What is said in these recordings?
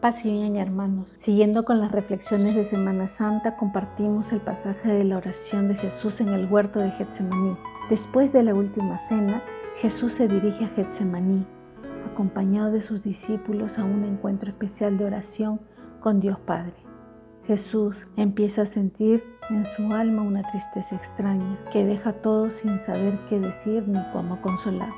Paz y hermanos. Siguiendo con las reflexiones de Semana Santa, compartimos el pasaje de la oración de Jesús en el huerto de Getsemaní. Después de la última cena, Jesús se dirige a Getsemaní, acompañado de sus discípulos a un encuentro especial de oración con Dios Padre. Jesús empieza a sentir en su alma una tristeza extraña que deja a todos sin saber qué decir ni cómo consolar.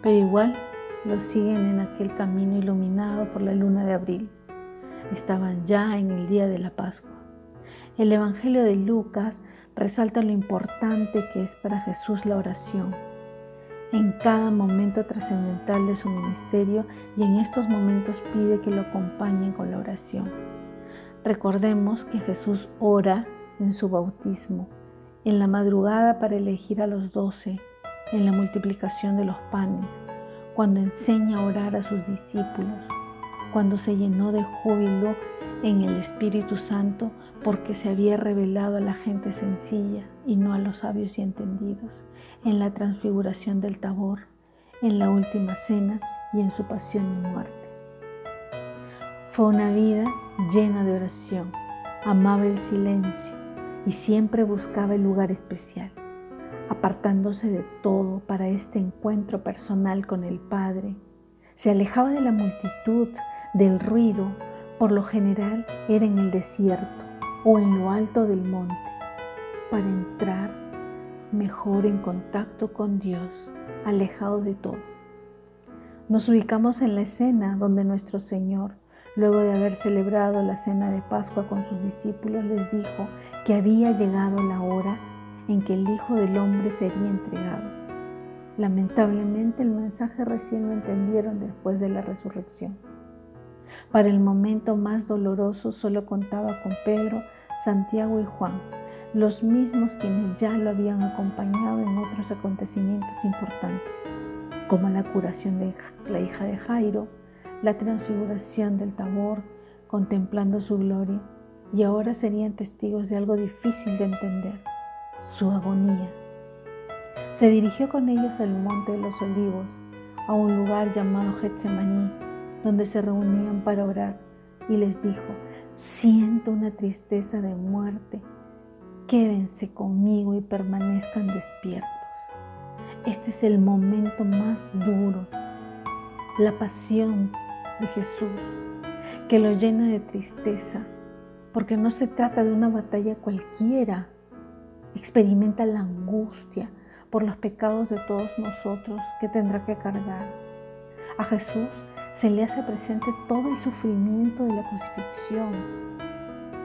Pero igual los siguen en aquel camino iluminado por la luna de abril. Estaban ya en el día de la Pascua. El Evangelio de Lucas resalta lo importante que es para Jesús la oración. En cada momento trascendental de su ministerio y en estos momentos pide que lo acompañen con la oración. Recordemos que Jesús ora en su bautismo, en la madrugada para elegir a los doce, en la multiplicación de los panes, cuando enseña a orar a sus discípulos, cuando se llenó de júbilo en el Espíritu Santo porque se había revelado a la gente sencilla y no a los sabios y entendidos, en la transfiguración del Tabor, en la última cena y en su pasión y muerte. Fue una vida llena de oración, amaba el silencio y siempre buscaba el lugar especial apartándose de todo para este encuentro personal con el Padre. Se alejaba de la multitud, del ruido, por lo general era en el desierto o en lo alto del monte, para entrar mejor en contacto con Dios, alejado de todo. Nos ubicamos en la escena donde nuestro Señor, luego de haber celebrado la cena de Pascua con sus discípulos, les dijo que había llegado la hora en que el Hijo del Hombre sería entregado. Lamentablemente el mensaje recién lo entendieron después de la resurrección. Para el momento más doloroso solo contaba con Pedro, Santiago y Juan, los mismos quienes ya lo habían acompañado en otros acontecimientos importantes, como la curación de la hija de Jairo, la transfiguración del Tabor, contemplando su gloria, y ahora serían testigos de algo difícil de entender su agonía. Se dirigió con ellos al monte de los olivos, a un lugar llamado Getsemaní, donde se reunían para orar, y les dijo, siento una tristeza de muerte, quédense conmigo y permanezcan despiertos. Este es el momento más duro, la pasión de Jesús, que lo llena de tristeza, porque no se trata de una batalla cualquiera, experimenta la angustia por los pecados de todos nosotros que tendrá que cargar. A Jesús se le hace presente todo el sufrimiento de la crucifixión.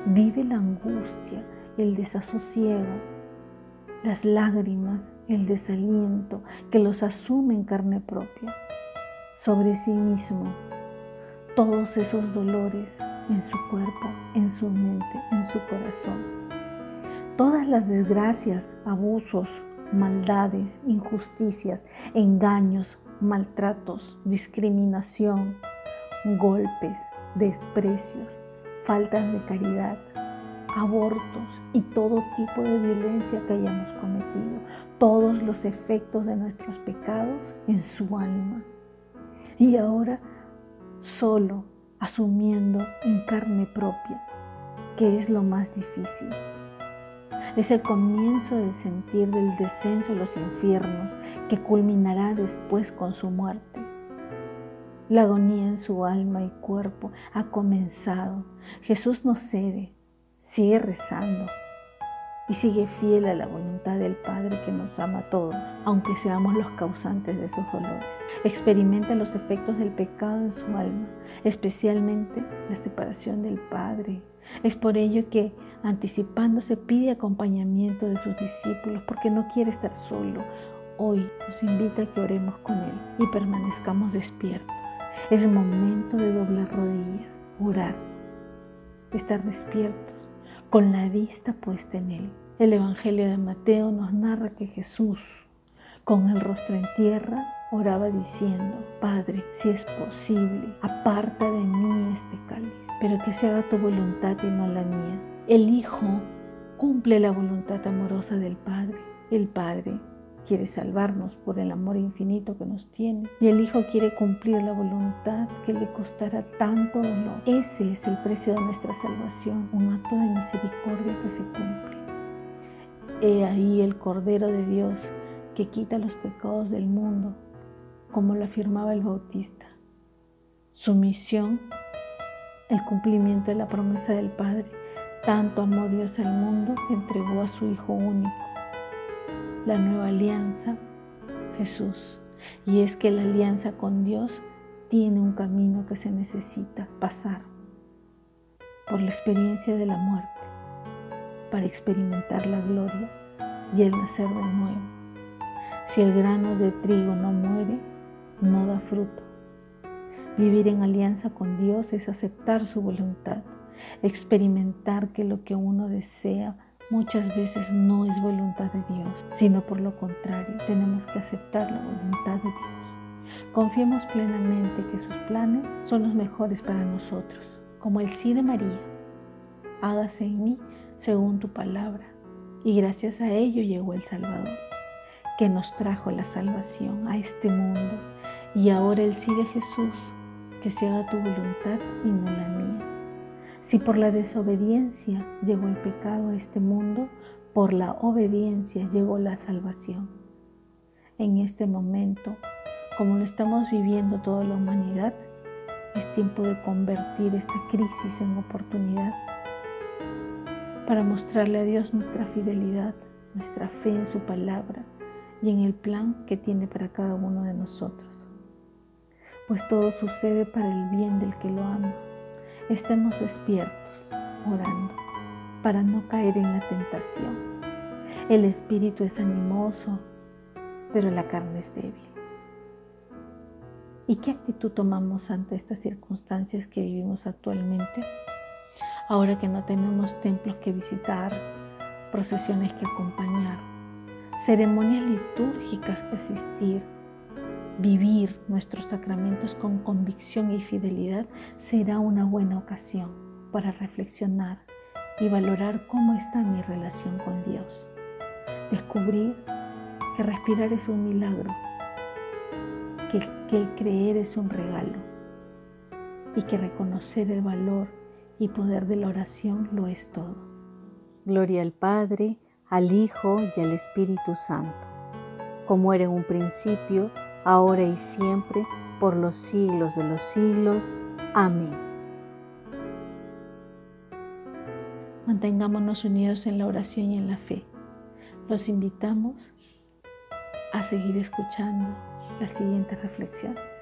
Vive la angustia, el desasosiego, las lágrimas, el desaliento que los asume en carne propia, sobre sí mismo, todos esos dolores en su cuerpo, en su mente, en su corazón todas las desgracias, abusos, maldades, injusticias, engaños, maltratos, discriminación, golpes, desprecios, faltas de caridad, abortos y todo tipo de violencia que hayamos cometido, todos los efectos de nuestros pecados en su alma. Y ahora solo asumiendo en carne propia, que es lo más difícil es el comienzo del sentir del descenso a los infiernos que culminará después con su muerte. La agonía en su alma y cuerpo ha comenzado. Jesús no cede, sigue rezando y sigue fiel a la voluntad del Padre que nos ama a todos, aunque seamos los causantes de esos dolores. Experimenta los efectos del pecado en su alma, especialmente la separación del Padre. Es por ello que anticipándose pide acompañamiento de sus discípulos porque no quiere estar solo. Hoy nos invita a que oremos con Él y permanezcamos despiertos. Es momento de doblar rodillas, orar, estar despiertos, con la vista puesta en Él. El Evangelio de Mateo nos narra que Jesús, con el rostro en tierra, oraba diciendo, Padre, si es posible, aparta de mí este cáliz, pero que se haga tu voluntad y no la mía. El Hijo cumple la voluntad amorosa del Padre. El Padre quiere salvarnos por el amor infinito que nos tiene y el Hijo quiere cumplir la voluntad que le costará tanto dolor. Ese es el precio de nuestra salvación, un acto de misericordia que se cumple. He ahí el Cordero de Dios que quita los pecados del mundo, como lo afirmaba el Bautista. Su misión, el cumplimiento de la promesa del Padre. Tanto amó Dios al mundo que entregó a su Hijo único la nueva alianza, Jesús. Y es que la alianza con Dios tiene un camino que se necesita pasar por la experiencia de la muerte para experimentar la gloria y el nacer de nuevo. Si el grano de trigo no muere, no da fruto. Vivir en alianza con Dios es aceptar su voluntad, experimentar que lo que uno desea muchas veces no es voluntad de Dios, sino por lo contrario, tenemos que aceptar la voluntad de Dios. Confiemos plenamente que sus planes son los mejores para nosotros, como el sí de María. Hágase en mí según tu palabra. Y gracias a ello llegó el Salvador, que nos trajo la salvación a este mundo. Y ahora el sí de Jesús, que se haga tu voluntad y no la mía. Si por la desobediencia llegó el pecado a este mundo, por la obediencia llegó la salvación. En este momento, como lo estamos viviendo toda la humanidad, es tiempo de convertir esta crisis en oportunidad para mostrarle a Dios nuestra fidelidad, nuestra fe en su palabra y en el plan que tiene para cada uno de nosotros. Pues todo sucede para el bien del que lo ama estemos despiertos, orando, para no caer en la tentación. El espíritu es animoso, pero la carne es débil. ¿Y qué actitud tomamos ante estas circunstancias que vivimos actualmente? Ahora que no tenemos templos que visitar, procesiones que acompañar, ceremonias litúrgicas que asistir, vivir nuestros sacramentos con convicción y fidelidad será una buena ocasión para reflexionar y valorar cómo está mi relación con Dios. Descubrir que respirar es un milagro, que, que el creer es un regalo y que reconocer el valor y poder de la oración lo es todo. Gloria al Padre, al Hijo y al Espíritu Santo, como era en un principio, ahora y siempre, por los siglos de los siglos. Amén. Mantengámonos unidos en la oración y en la fe. Los invitamos a seguir escuchando las siguientes reflexiones.